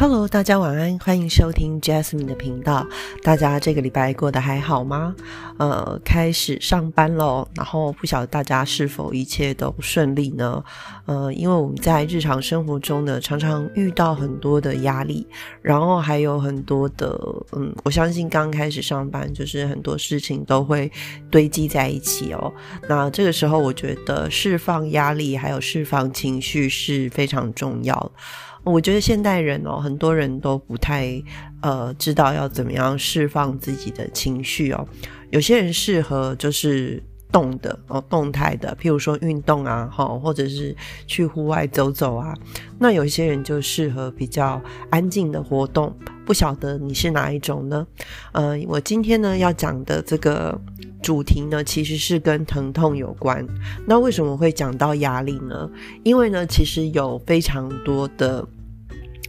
Hello，大家晚安，欢迎收听 Jasmine 的频道。大家这个礼拜过得还好吗？呃，开始上班喽，然后不晓得大家是否一切都顺利呢？呃，因为我们在日常生活中呢，常常遇到很多的压力，然后还有很多的，嗯，我相信刚开始上班，就是很多事情都会堆积在一起哦。那这个时候，我觉得释放压力还有释放情绪是非常重要。我觉得现代人哦，很多人都不太呃知道要怎么样释放自己的情绪哦。有些人适合就是动的哦，动态的，譬如说运动啊，哈，或者是去户外走走啊。那有些人就适合比较安静的活动。不晓得你是哪一种呢？呃，我今天呢要讲的这个主题呢，其实是跟疼痛有关。那为什么会讲到压力呢？因为呢，其实有非常多的。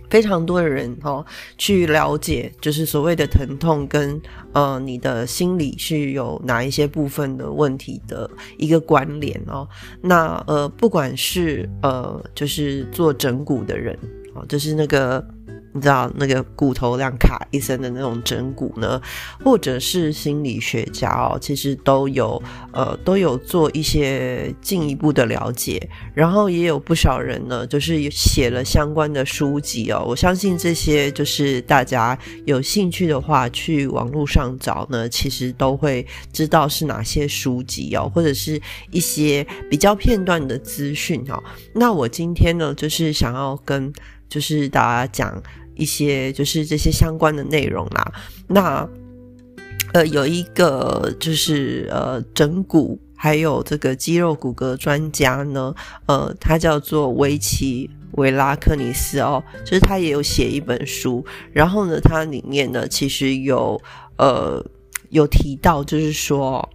非常多的人哦，去了解就是所谓的疼痛跟呃你的心理是有哪一些部分的问题的一个关联哦。那呃，不管是呃就是做整骨的人哦，就是那个。你知道那个骨头量卡一声的那种整骨呢，或者是心理学家哦，其实都有呃都有做一些进一步的了解，然后也有不少人呢，就是写了相关的书籍哦。我相信这些就是大家有兴趣的话，去网络上找呢，其实都会知道是哪些书籍哦，或者是一些比较片段的资讯哦。那我今天呢，就是想要跟就是大家讲。一些就是这些相关的内容啦。那呃，有一个就是呃，整骨还有这个肌肉骨骼专家呢，呃，他叫做维奇维拉克尼斯哦，就是他也有写一本书，然后呢，他里面呢其实有呃有提到，就是说。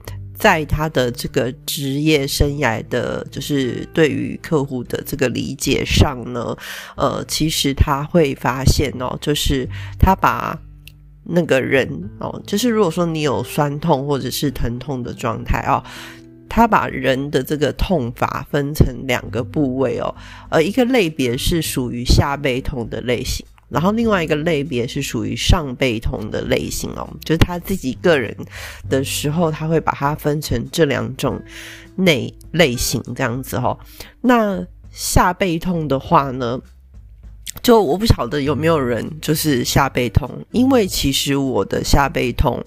在他的这个职业生涯的，就是对于客户的这个理解上呢，呃，其实他会发现哦，就是他把那个人哦，就是如果说你有酸痛或者是疼痛的状态哦，他把人的这个痛法分成两个部位哦，呃，一个类别是属于下背痛的类型。然后另外一个类别是属于上背痛的类型哦，就是他自己个人的时候，他会把它分成这两种内类型这样子哦。那下背痛的话呢，就我不晓得有没有人就是下背痛，因为其实我的下背痛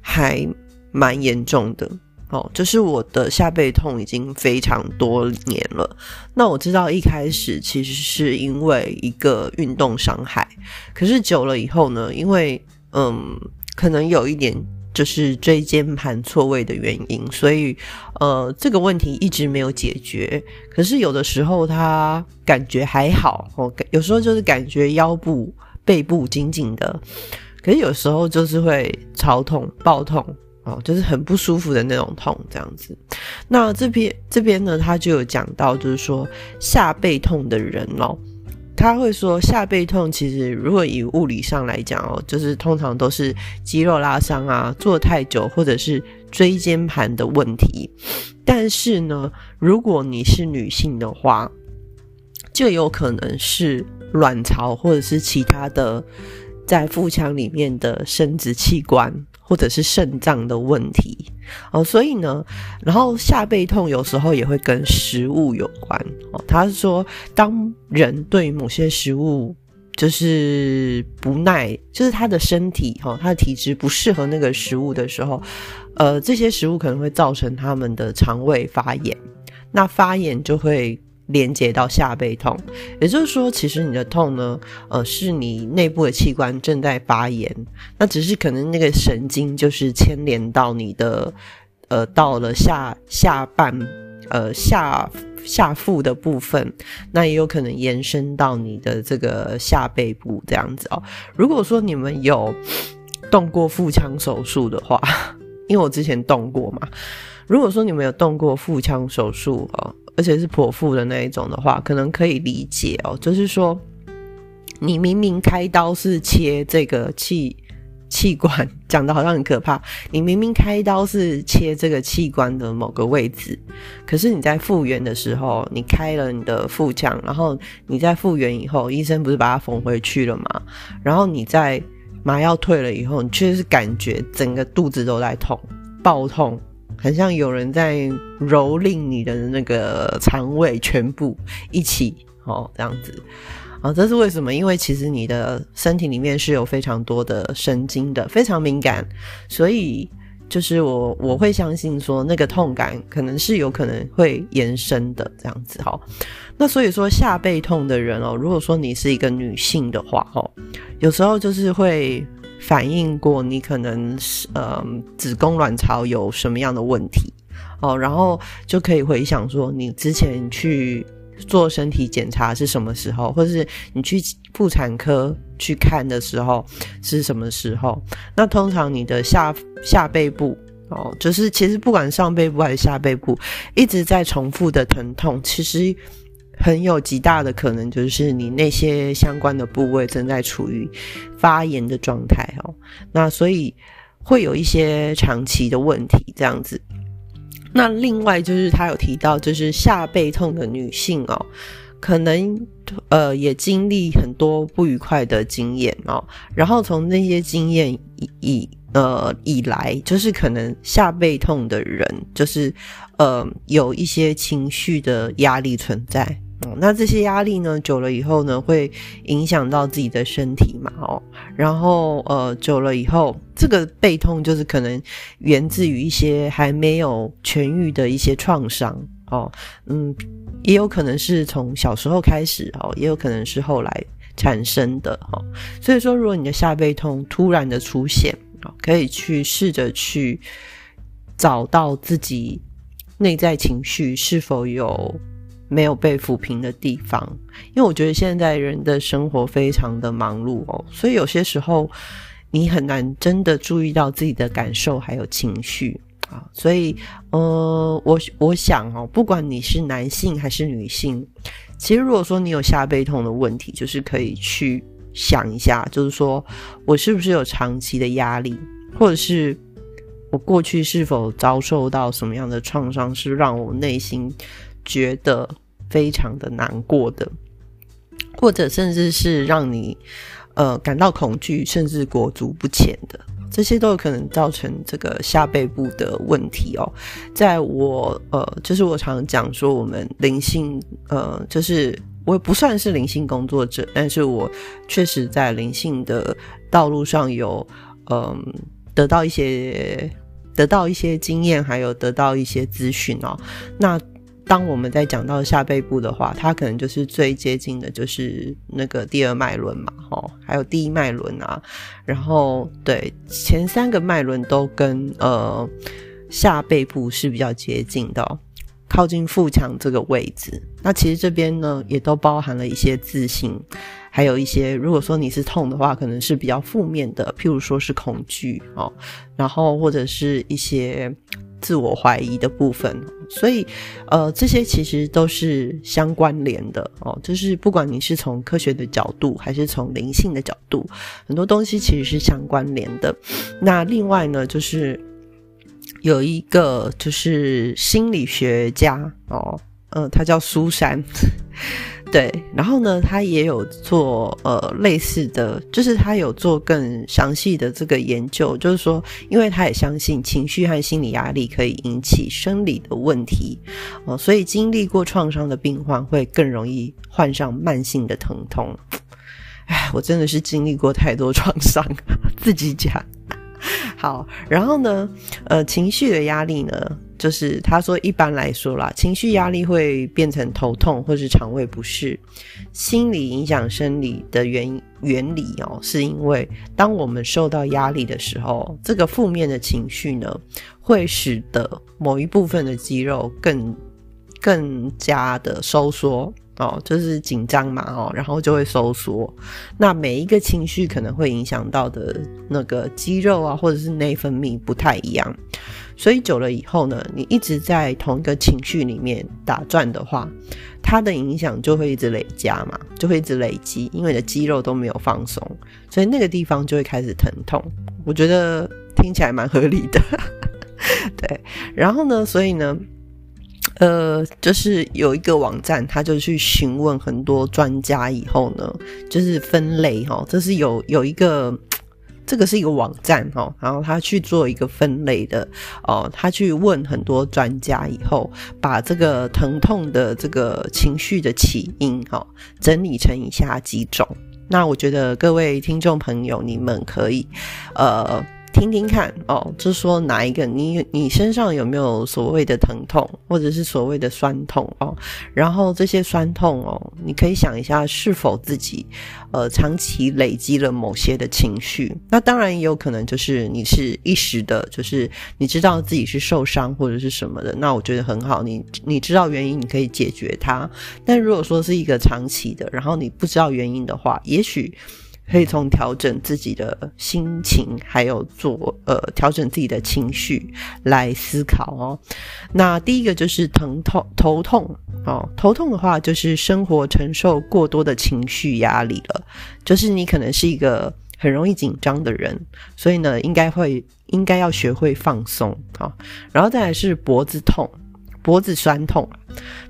还蛮严重的。哦，就是我的下背痛已经非常多年了。那我知道一开始其实是因为一个运动伤害，可是久了以后呢，因为嗯，可能有一点就是椎间盘错位的原因，所以呃，这个问题一直没有解决。可是有的时候他感觉还好哦，有时候就是感觉腰部、背部紧紧的，可是有时候就是会超痛、爆痛。哦，就是很不舒服的那种痛，这样子。那这边这边呢，他就有讲到，就是说下背痛的人哦，他会说下背痛其实如果以物理上来讲哦，就是通常都是肌肉拉伤啊，坐太久或者是椎间盘的问题。但是呢，如果你是女性的话，就有可能是卵巢或者是其他的在腹腔里面的生殖器官。或者是肾脏的问题哦，所以呢，然后下背痛有时候也会跟食物有关哦。他是说，当人对某些食物就是不耐，就是他的身体哈，他的体质不适合那个食物的时候，呃，这些食物可能会造成他们的肠胃发炎，那发炎就会。连接到下背痛，也就是说，其实你的痛呢，呃，是你内部的器官正在发炎，那只是可能那个神经就是牵连到你的，呃，到了下下半，呃下下腹的部分，那也有可能延伸到你的这个下背部这样子哦。如果说你们有动过腹腔手术的话，因为我之前动过嘛，如果说你们有动过腹腔手术哦。而且是剖腹的那一种的话，可能可以理解哦。就是说，你明明开刀是切这个气器官，讲的好像很可怕。你明明开刀是切这个器官的某个位置，可是你在复原的时候，你开了你的腹腔，然后你在复原以后，医生不是把它缝回去了吗？然后你在麻药退了以后，你却是感觉整个肚子都在痛，爆痛，很像有人在蹂躏你的那个肠胃，全部一起哦，这样子。啊，这是为什么？因为其实你的身体里面是有非常多的神经的，非常敏感，所以就是我我会相信说那个痛感可能是有可能会延伸的这样子哈。那所以说下背痛的人哦，如果说你是一个女性的话哦，有时候就是会反映过你可能是呃子宫卵巢有什么样的问题哦，然后就可以回想说你之前去。做身体检查是什么时候，或者是你去妇产科去看的时候是什么时候？那通常你的下下背部哦，就是其实不管上背部还是下背部，一直在重复的疼痛，其实很有极大的可能就是你那些相关的部位正在处于发炎的状态哦。那所以会有一些长期的问题这样子。那另外就是他有提到，就是下背痛的女性哦，可能呃也经历很多不愉快的经验哦，然后从那些经验以呃以来，就是可能下背痛的人，就是呃有一些情绪的压力存在。那这些压力呢，久了以后呢，会影响到自己的身体嘛？哦，然后呃，久了以后，这个背痛就是可能源自于一些还没有痊愈的一些创伤哦，嗯，也有可能是从小时候开始哦，也有可能是后来产生的哦。所以说，如果你的下背痛突然的出现，可以去试着去找到自己内在情绪是否有。没有被抚平的地方，因为我觉得现在人的生活非常的忙碌哦，所以有些时候你很难真的注意到自己的感受还有情绪啊。所以，呃，我我想哦，不管你是男性还是女性，其实如果说你有下背痛的问题，就是可以去想一下，就是说我是不是有长期的压力，或者是我过去是否遭受到什么样的创伤，是让我内心。觉得非常的难过的，或者甚至是让你呃感到恐惧，甚至裹足不前的，这些都有可能造成这个下背部的问题哦。在我呃，就是我常讲说，我们灵性呃，就是我不算是灵性工作者，但是我确实在灵性的道路上有嗯得到一些得到一些经验，还有得到一些资讯哦。那当我们在讲到下背部的话，它可能就是最接近的，就是那个第二脉轮嘛，吼，还有第一脉轮啊，然后对前三个脉轮都跟呃下背部是比较接近的，靠近腹腔这个位置。那其实这边呢，也都包含了一些自信，还有一些如果说你是痛的话，可能是比较负面的，譬如说是恐惧哦，然后或者是一些。自我怀疑的部分，所以，呃，这些其实都是相关联的哦。就是不管你是从科学的角度，还是从灵性的角度，很多东西其实是相关联的。那另外呢，就是有一个就是心理学家哦，呃，他叫苏珊。对，然后呢，他也有做呃类似的，就是他有做更详细的这个研究，就是说，因为他也相信情绪和心理压力可以引起生理的问题，哦，所以经历过创伤的病患会更容易患上慢性的疼痛。哎，我真的是经历过太多创伤，自己讲。好，然后呢，呃，情绪的压力呢？就是他说，一般来说啦，情绪压力会变成头痛或是肠胃不适。心理影响生理的原原理哦，是因为当我们受到压力的时候，这个负面的情绪呢，会使得某一部分的肌肉更更加的收缩哦，就是紧张嘛哦，然后就会收缩。那每一个情绪可能会影响到的那个肌肉啊，或者是内分泌不太一样，所以久了以后呢，你一直在同一个情绪里面打转的话，它的影响就会一直累加嘛，就会一直累积，因为你的肌肉都没有放松，所以那个地方就会开始疼痛。我觉得听起来蛮合理的，对。然后呢，所以呢。呃，就是有一个网站，他就去询问很多专家以后呢，就是分类哈，这是有有一个，这个是一个网站哈，然后他去做一个分类的哦，他去问很多专家以后，把这个疼痛的这个情绪的起因哈，整理成以下几种。那我觉得各位听众朋友，你们可以呃。听听看哦，就是说哪一个你你身上有没有所谓的疼痛，或者是所谓的酸痛哦？然后这些酸痛哦，你可以想一下，是否自己呃长期累积了某些的情绪？那当然也有可能就是你是一时的，就是你知道自己是受伤或者是什么的，那我觉得很好，你你知道原因，你可以解决它。但如果说是一个长期的，然后你不知道原因的话，也许。可以从调整自己的心情，还有做呃调整自己的情绪来思考哦。那第一个就是疼痛头痛哦，头痛的话就是生活承受过多的情绪压力了，就是你可能是一个很容易紧张的人，所以呢应该会应该要学会放松啊。然后再来是脖子痛，脖子酸痛，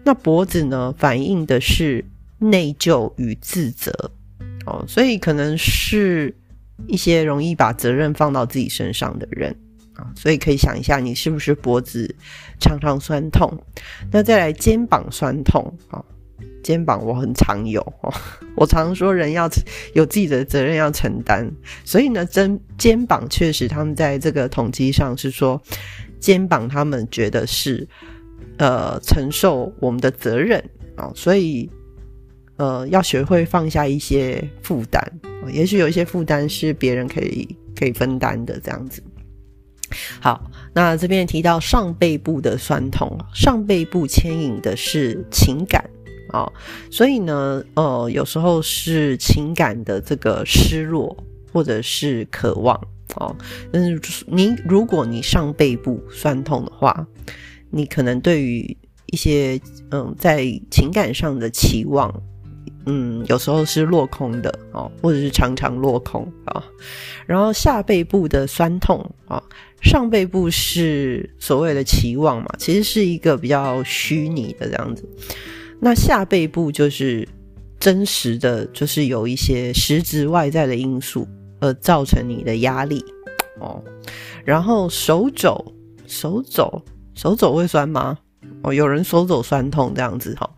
那脖子呢反映的是内疚与自责。哦，所以可能是一些容易把责任放到自己身上的人啊，所以可以想一下，你是不是脖子常常酸痛？那再来肩膀酸痛啊，肩膀我很常有哦，我常说人要有自己的责任要承担，所以呢，肩肩膀确实他们在这个统计上是说，肩膀他们觉得是呃承受我们的责任啊，所以。呃，要学会放下一些负担，也许有一些负担是别人可以可以分担的，这样子。好，那这边提到上背部的酸痛，上背部牵引的是情感啊，所以呢，呃，有时候是情感的这个失落或者是渴望哦。但是你如果你上背部酸痛的话，你可能对于一些嗯在情感上的期望。嗯，有时候是落空的哦，或者是常常落空啊。然后下背部的酸痛啊，上背部是所谓的期望嘛，其实是一个比较虚拟的这样子。那下背部就是真实的，就是有一些实质外在的因素而造成你的压力哦。然后手肘，手肘，手肘会酸吗？哦，有人手肘酸痛这样子哈。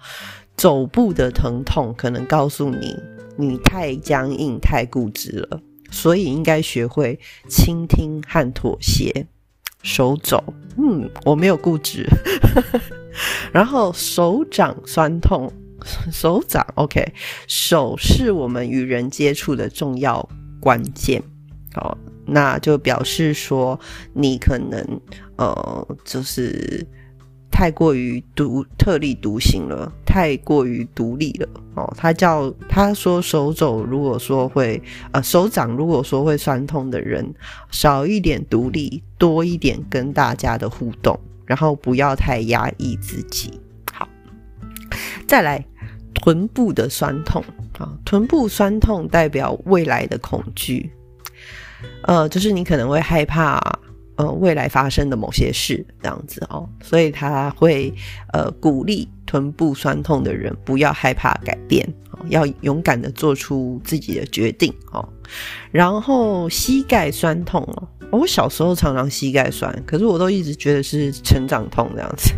肘部的疼痛可能告诉你，你太僵硬、太固执了，所以应该学会倾听和妥协。手肘，嗯，我没有固执。然后手掌酸痛，手掌 OK，手是我们与人接触的重要关键。哦，那就表示说你可能呃，就是。太过于独特立独行了，太过于独立了哦。他叫他说手肘，如果说会呃手掌，如果说会酸痛的人，少一点独立，多一点跟大家的互动，然后不要太压抑自己。好，再来臀部的酸痛啊，臀部酸痛代表未来的恐惧，呃，就是你可能会害怕。呃，未来发生的某些事这样子哦，所以他会呃鼓励臀部酸痛的人不要害怕改变，要勇敢的做出自己的决定哦。然后膝盖酸痛哦，我小时候常常膝盖酸，可是我都一直觉得是成长痛这样子。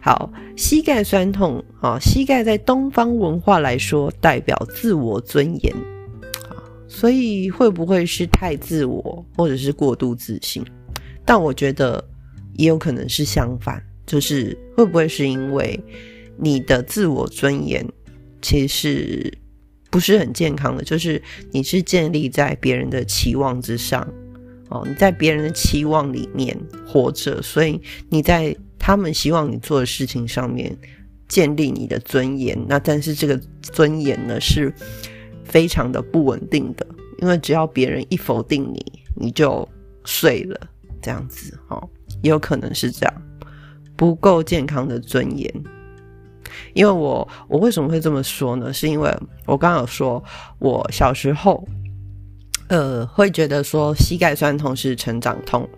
好，膝盖酸痛啊，膝盖在东方文化来说代表自我尊严，所以会不会是太自我，或者是过度自信？但我觉得也有可能是相反，就是会不会是因为你的自我尊严其实不是很健康的，就是你是建立在别人的期望之上哦，你在别人的期望里面活着，所以你在他们希望你做的事情上面建立你的尊严。那但是这个尊严呢，是非常的不稳定的，因为只要别人一否定你，你就碎了，这样子哦，也有可能是这样，不够健康的尊严。因为我我为什么会这么说呢？是因为我刚刚有说，我小时候，呃，会觉得说膝盖酸痛是成长痛，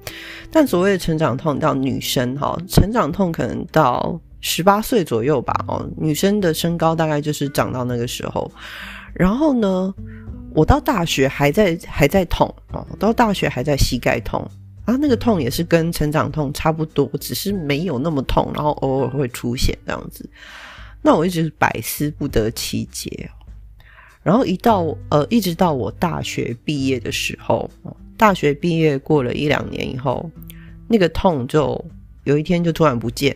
但所谓的成长痛到女生哈，成长痛可能到十八岁左右吧，哦，女生的身高大概就是长到那个时候。然后呢，我到大学还在还在痛哦，到大学还在膝盖痛，啊，那个痛也是跟成长痛差不多，只是没有那么痛，然后偶尔会出现这样子。那我一直百思不得其解，然后一到呃，一直到我大学毕业的时候，大学毕业过了一两年以后，那个痛就有一天就突然不见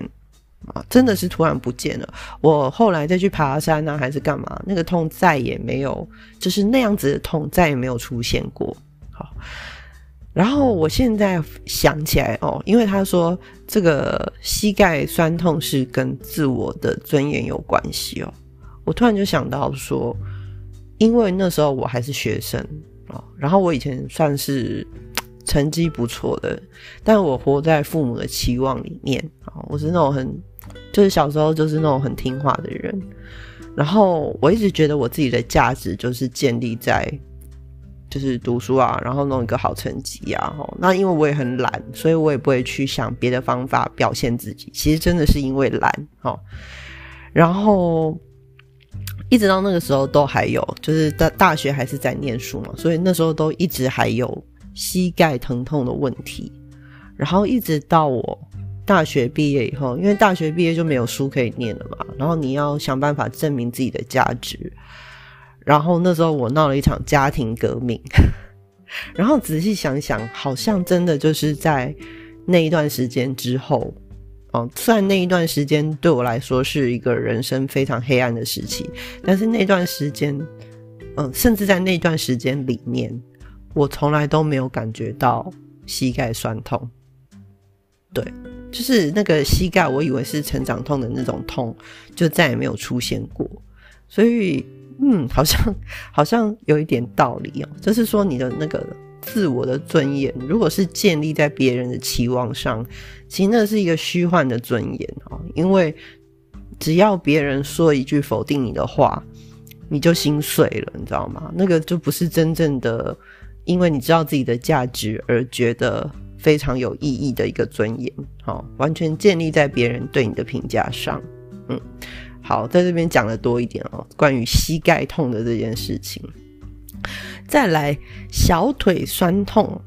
啊，真的是突然不见了。我后来再去爬山啊，还是干嘛，那个痛再也没有，就是那样子的痛再也没有出现过。好。然后我现在想起来哦，因为他说这个膝盖酸痛是跟自我的尊严有关系哦，我突然就想到说，因为那时候我还是学生哦，然后我以前算是成绩不错的，但我活在父母的期望里面啊，我是那种很就是小时候就是那种很听话的人，然后我一直觉得我自己的价值就是建立在。就是读书啊，然后弄一个好成绩啊，那因为我也很懒，所以我也不会去想别的方法表现自己。其实真的是因为懒，吼。然后一直到那个时候都还有，就是大大学还是在念书嘛，所以那时候都一直还有膝盖疼痛的问题。然后一直到我大学毕业以后，因为大学毕业就没有书可以念了嘛，然后你要想办法证明自己的价值。然后那时候我闹了一场家庭革命，然后仔细想想，好像真的就是在那一段时间之后，哦，虽然那一段时间对我来说是一个人生非常黑暗的时期，但是那段时间，嗯，甚至在那段时间里面，我从来都没有感觉到膝盖酸痛，对，就是那个膝盖，我以为是成长痛的那种痛，就再也没有出现过，所以。嗯，好像好像有一点道理哦。就是说，你的那个自我的尊严，如果是建立在别人的期望上，其实那是一个虚幻的尊严哦。因为只要别人说一句否定你的话，你就心碎了，你知道吗？那个就不是真正的，因为你知道自己的价值而觉得非常有意义的一个尊严。好，完全建立在别人对你的评价上。嗯。好，在这边讲的多一点哦，关于膝盖痛的这件事情。再来，小腿酸痛，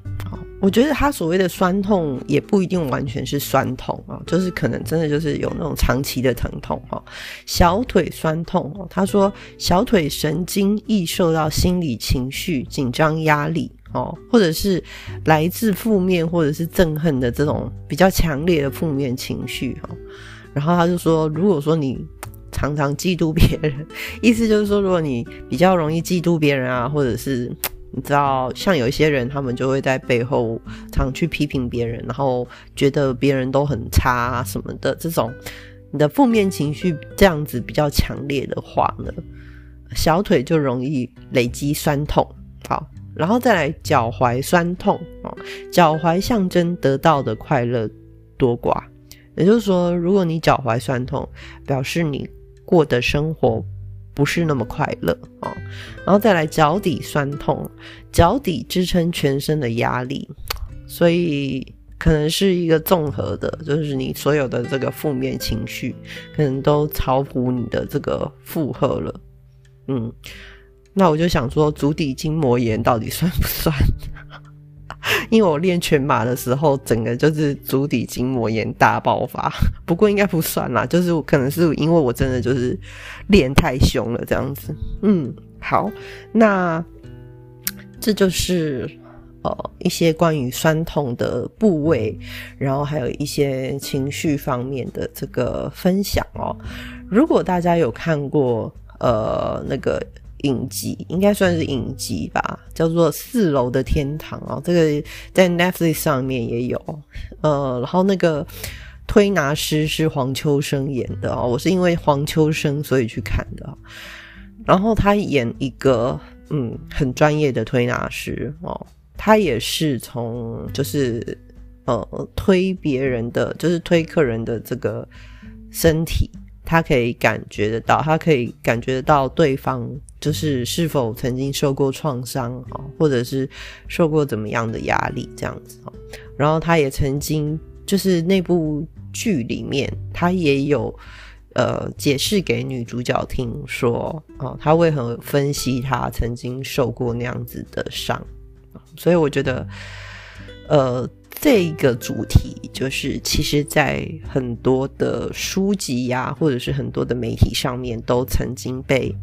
我觉得他所谓的酸痛也不一定完全是酸痛啊，就是可能真的就是有那种长期的疼痛哈。小腿酸痛哦，他说小腿神经易受到心理情绪紧张压力哦，或者是来自负面或者是憎恨的这种比较强烈的负面情绪哈。然后他就说，如果说你常常嫉妒别人，意思就是说，如果你比较容易嫉妒别人啊，或者是你知道，像有一些人，他们就会在背后常去批评别人，然后觉得别人都很差什么的，这种你的负面情绪这样子比较强烈的话呢，小腿就容易累积酸痛。好，然后再来脚踝酸痛哦，脚踝象征得到的快乐多寡，也就是说，如果你脚踝酸痛，表示你。过的生活不是那么快乐啊，然后再来脚底酸痛，脚底支撑全身的压力，所以可能是一个综合的，就是你所有的这个负面情绪，可能都超乎你的这个负荷了。嗯，那我就想说，足底筋膜炎到底算不算？因为我练全马的时候，整个就是足底筋膜炎大爆发。不过应该不算啦，就是可能是因为我真的就是练太凶了这样子。嗯，好，那这就是呃一些关于酸痛的部位，然后还有一些情绪方面的这个分享哦。如果大家有看过呃那个。影集应该算是影集吧，叫做《四楼的天堂》哦，这个在 Netflix 上面也有。呃，然后那个推拿师是黄秋生演的哦，我是因为黄秋生所以去看的。然后他演一个嗯很专业的推拿师哦，他也是从就是呃推别人的，就是推客人的这个身体，他可以感觉得到，他可以感觉得到对方就是是否曾经受过创伤啊，或者是受过怎么样的压力这样子。然后他也曾经就是那部剧里面，他也有。呃，解释给女主角听，说哦，他为何分析他曾经受过那样子的伤，所以我觉得，呃，这个主题就是，其实在很多的书籍呀，或者是很多的媒体上面，都曾经被。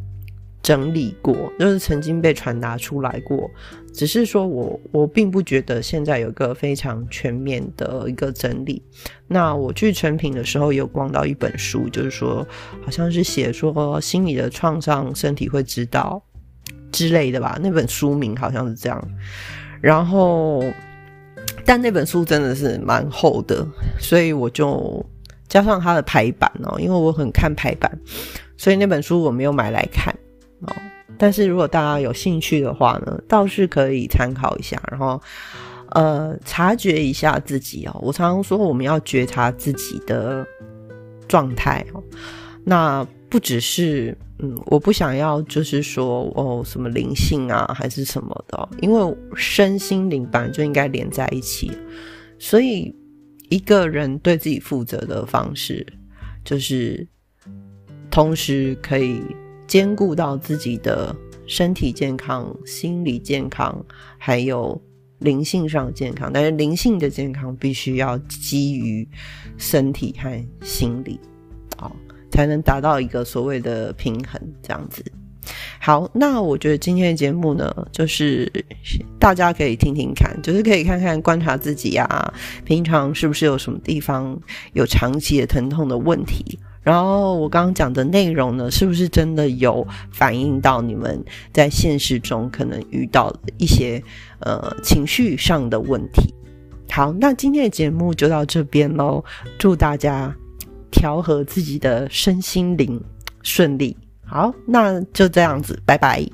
整理过，就是曾经被传达出来过，只是说我我并不觉得现在有一个非常全面的一个整理。那我去成品的时候有逛到一本书，就是说好像是写说心理的创伤，身体会知道之类的吧。那本书名好像是这样。然后，但那本书真的是蛮厚的，所以我就加上它的排版哦，因为我很看排版，所以那本书我没有买来看。哦，但是如果大家有兴趣的话呢，倒是可以参考一下，然后呃，察觉一下自己哦。我常常说，我们要觉察自己的状态哦。那不只是嗯，我不想要就是说哦，什么灵性啊，还是什么的，因为身心灵本来就应该连在一起。所以一个人对自己负责的方式，就是同时可以。兼顾到自己的身体健康、心理健康，还有灵性上健康。但是灵性的健康必须要基于身体和心理，好，才能达到一个所谓的平衡。这样子，好，那我觉得今天的节目呢，就是大家可以听听看，就是可以看看观察自己呀，平常是不是有什么地方有长期的疼痛的问题。然后我刚刚讲的内容呢，是不是真的有反映到你们在现实中可能遇到的一些呃情绪上的问题？好，那今天的节目就到这边喽，祝大家调和自己的身心灵顺利。好，那就这样子，拜拜。